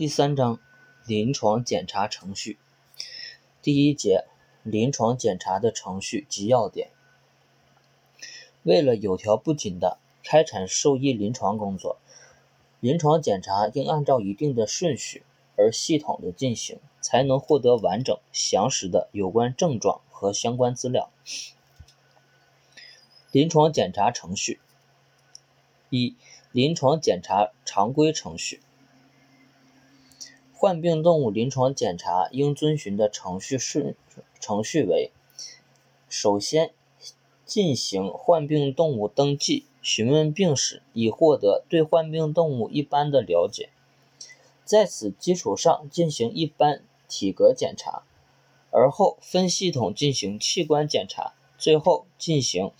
第三章临床检查程序。第一节临床检查的程序及要点。为了有条不紊地开展兽医临床工作，临床检查应按照一定的顺序而系统地进行，才能获得完整详实的有关症状和相关资料。临床检查程序一、临床检查常规程序。患病动物临床检查应遵循的程序顺程序为：首先进行患病动物登记，询问病史，以获得对患病动物一般的了解。在此基础上进行一般体格检查，而后分系统进行器官检查，最后进行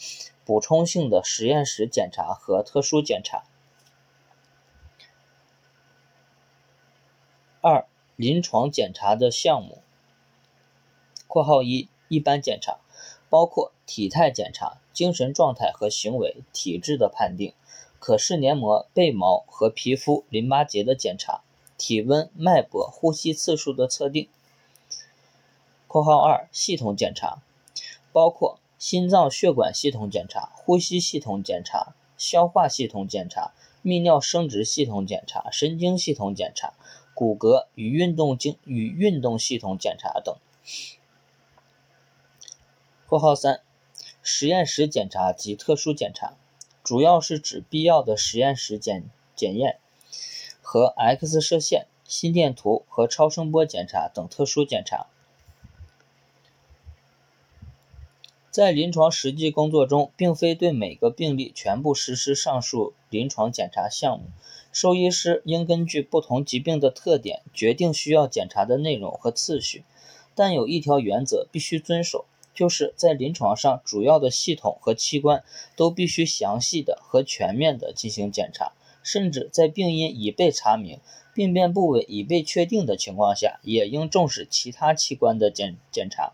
补充性的实验室检查和特殊检查。二、临床检查的项目（括号一）一般检查包括体态检查、精神状态和行为、体质的判定、可视黏膜、背毛和皮肤淋巴结的检查、体温、脉搏、呼吸次数的测定。（括号二）系统检查包括心脏血管系统检查、呼吸系统检查、消化系统检查、泌尿生殖系统检查、神经系统检查。骨骼与运动经与运动系统检查等。括号三，实验室检查及特殊检查，主要是指必要的实验室检检验和 X 射线、心电图和超声波检查等特殊检查。在临床实际工作中，并非对每个病例全部实施上述临床检查项目。兽医师应根据不同疾病的特点决定需要检查的内容和次序，但有一条原则必须遵守，就是在临床上主要的系统和器官都必须详细的和全面的进行检查，甚至在病因已被查明、病变部位已被确定的情况下，也应重视其他器官的检检查。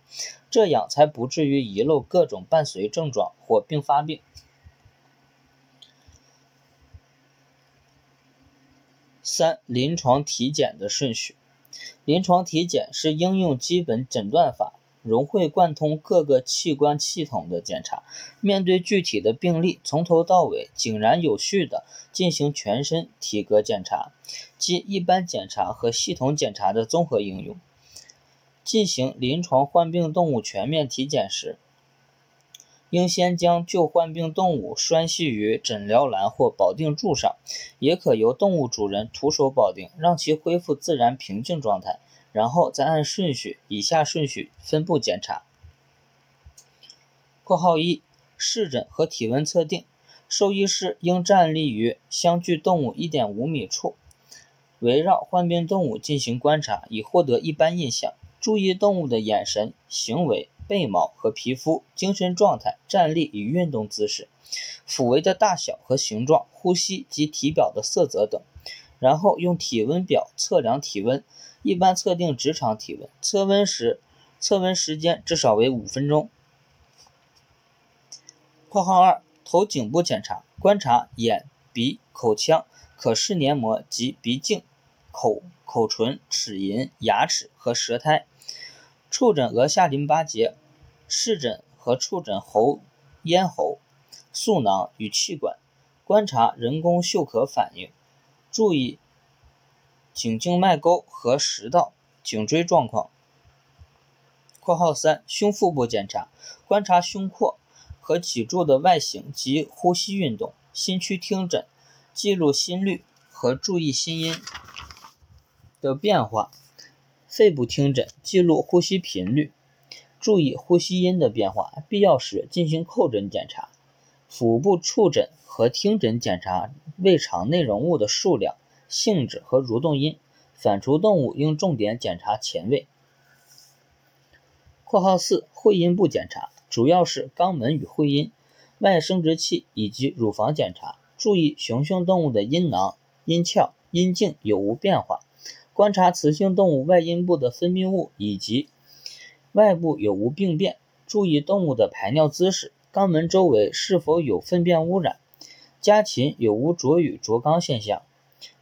这样才不至于遗漏各种伴随症状或并发病。三、临床体检的顺序。临床体检是应用基本诊断法，融会贯通各个器官系统的检查。面对具体的病例，从头到尾井然有序地进行全身体格检查，即一般检查和系统检查的综合应用。进行临床患病动物全面体检时，应先将旧患病动物拴系于诊疗栏或保定柱上，也可由动物主人徒手保定，让其恢复自然平静状态，然后再按顺序（以下顺序）分步检查。（括号一）视诊和体温测定，兽医师应站立于相距动物1.5米处，围绕患病动物进行观察，以获得一般印象。注意动物的眼神、行为、背毛和皮肤、精神状态、站立与运动姿势、腹围的大小和形状、呼吸及体表的色泽等。然后用体温表测量体温，一般测定直肠体温。测温时，测温时间至少为五分钟。（括号二）头颈部检查，观察眼、鼻、口腔、可视黏膜及鼻镜、口、口唇、齿龈、牙齿和舌苔。触诊额下淋巴结，视诊和触诊喉、咽喉、素囊与气管，观察人工嗅咳反应，注意颈静脉沟和食道、颈椎状况。（括号三）胸腹部检查，观察胸廓和脊柱的外形及呼吸运动。心区听诊，记录心率和注意心音的变化。肺部听诊，记录呼吸频率，注意呼吸音的变化，必要时进行叩诊检查。腹部触诊和听诊检查胃肠内容物的数量、性质和蠕动音。反刍动物应重点检查前胃。（括号四）会阴部检查主要是肛门与会阴、外生殖器以及乳房检查，注意雄性动物的阴囊、阴鞘、阴茎有无变化。观察雌性动物外阴部的分泌物以及外部有无病变，注意动物的排尿姿势，肛门周围是否有粪便污染，家禽有无啄羽啄肛现象。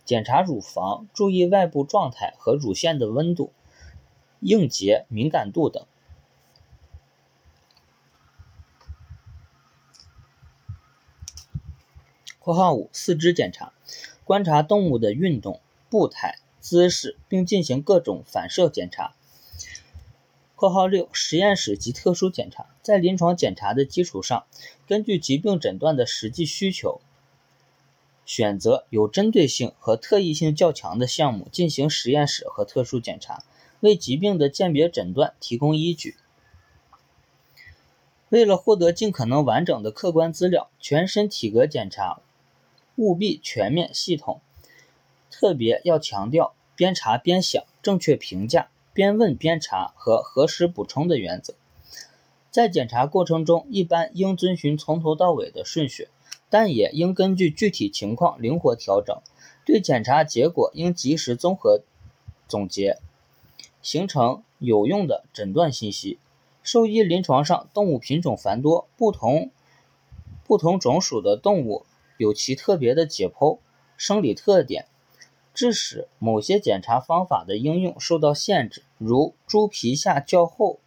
检查乳房，注意外部状态和乳腺的温度、硬结、敏感度等。（括号五）四肢检查，观察动物的运动、步态、姿势，并进行各种反射检查。（括号六）实验室及特殊检查，在临床检查的基础上，根据疾病诊断的实际需求，选择有针对性和特异性较强的项目进行实验室和特殊检查，为疾病的鉴别诊断提供依据。为了获得尽可能完整的客观资料，全身体格检查务必全面系统，特别要强调边查边想、正确评价。边问边查和核实补充的原则，在检查过程中，一般应遵循从头到尾的顺序，但也应根据具体情况灵活调整。对检查结果应及时综合总结，形成有用的诊断信息。兽医临床上动物品种繁多，不同不同种属的动物有其特别的解剖生理特点。致使某些检查方法的应用受到限制，如猪皮下较厚，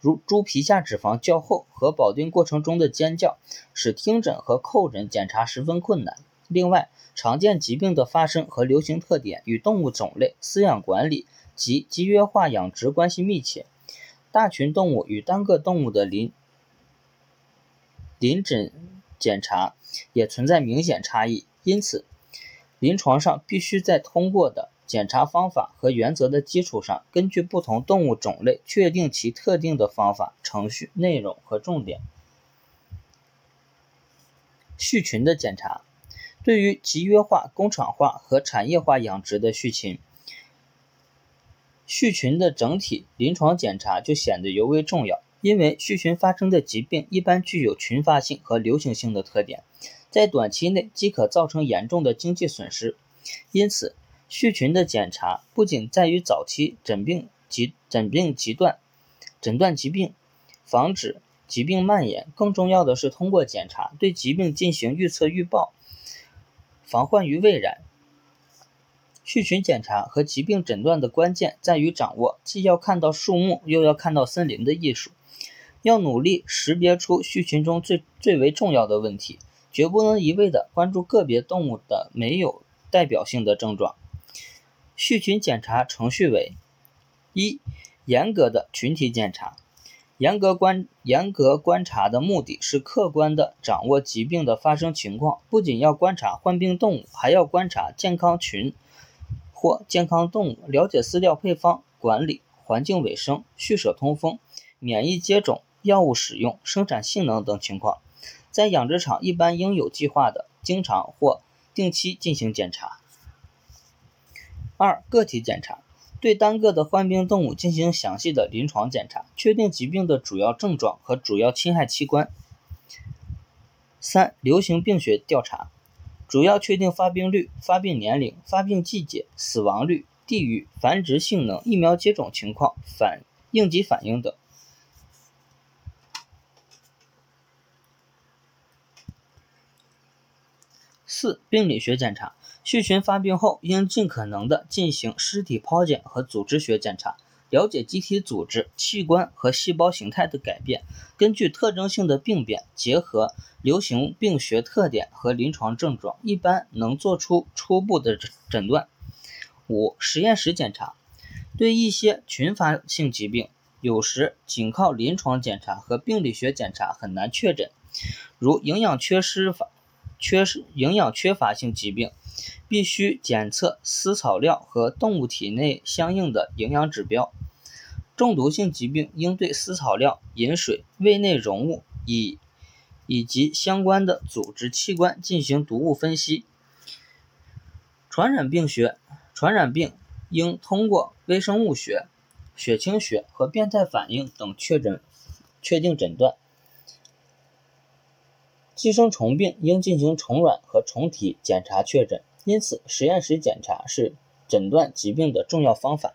如猪皮下脂肪较厚和保定过程中的尖叫，使听诊和叩诊检查十分困难。另外，常见疾病的发生和流行特点与动物种类、饲养管理及集约化养殖关系密切，大群动物与单个动物的临临诊检查也存在明显差异，因此。临床上必须在通过的检查方法和原则的基础上，根据不同动物种类确定其特定的方法、程序、内容和重点。畜群的检查，对于集约化、工厂化和产业化养殖的畜群，畜群的整体临床检查就显得尤为重要，因为畜群发生的疾病一般具有群发性和流行性的特点。在短期内即可造成严重的经济损失，因此畜群的检查不仅在于早期诊病及诊病急断、诊断疾病、防止疾病蔓延，更重要的是通过检查对疾病进行预测预报，防患于未然。畜群检查和疾病诊断的关键在于掌握既要看到树木又要看到森林的艺术，要努力识别出畜群中最最为重要的问题。绝不能一味地关注个别动物的没有代表性的症状。畜群检查程序为：一、严格的群体检查。严格观严格观察的目的是客观地掌握疾病的发生情况，不仅要观察患病动物，还要观察健康群或健康动物，了解饲料配方、管理、环境卫生、畜舍通风、免疫接种、药物使用、生产性能等情况。在养殖场一般应有计划的经常或定期进行检查。二、个体检查，对单个的患病动物进行详细的临床检查，确定疾病的主要症状和主要侵害器官。三、流行病学调查，主要确定发病率、发病年龄、发病季节、死亡率、地域、繁殖性能、疫苗接种情况、反应急反应等。四、病理学检查，畜群发病后应尽可能的进行尸体剖检和组织学检查，了解机体组织、器官和细胞形态的改变，根据特征性的病变，结合流行病学特点和临床症状，一般能做出初步的诊断。五、实验室检查，对一些群发性疾病，有时仅靠临床检查和病理学检查很难确诊，如营养缺失法。缺失营养缺乏性疾病，必须检测饲草料和动物体内相应的营养指标。中毒性疾病应对饲草料、饮水、胃内容物以以及相关的组织器官进行毒物分析。传染病学传染病应通过微生物学、血清学和变态反应等确诊确定诊断。寄生虫病应进行虫卵和虫体检查确诊，因此实验室检查是诊断疾病的重要方法。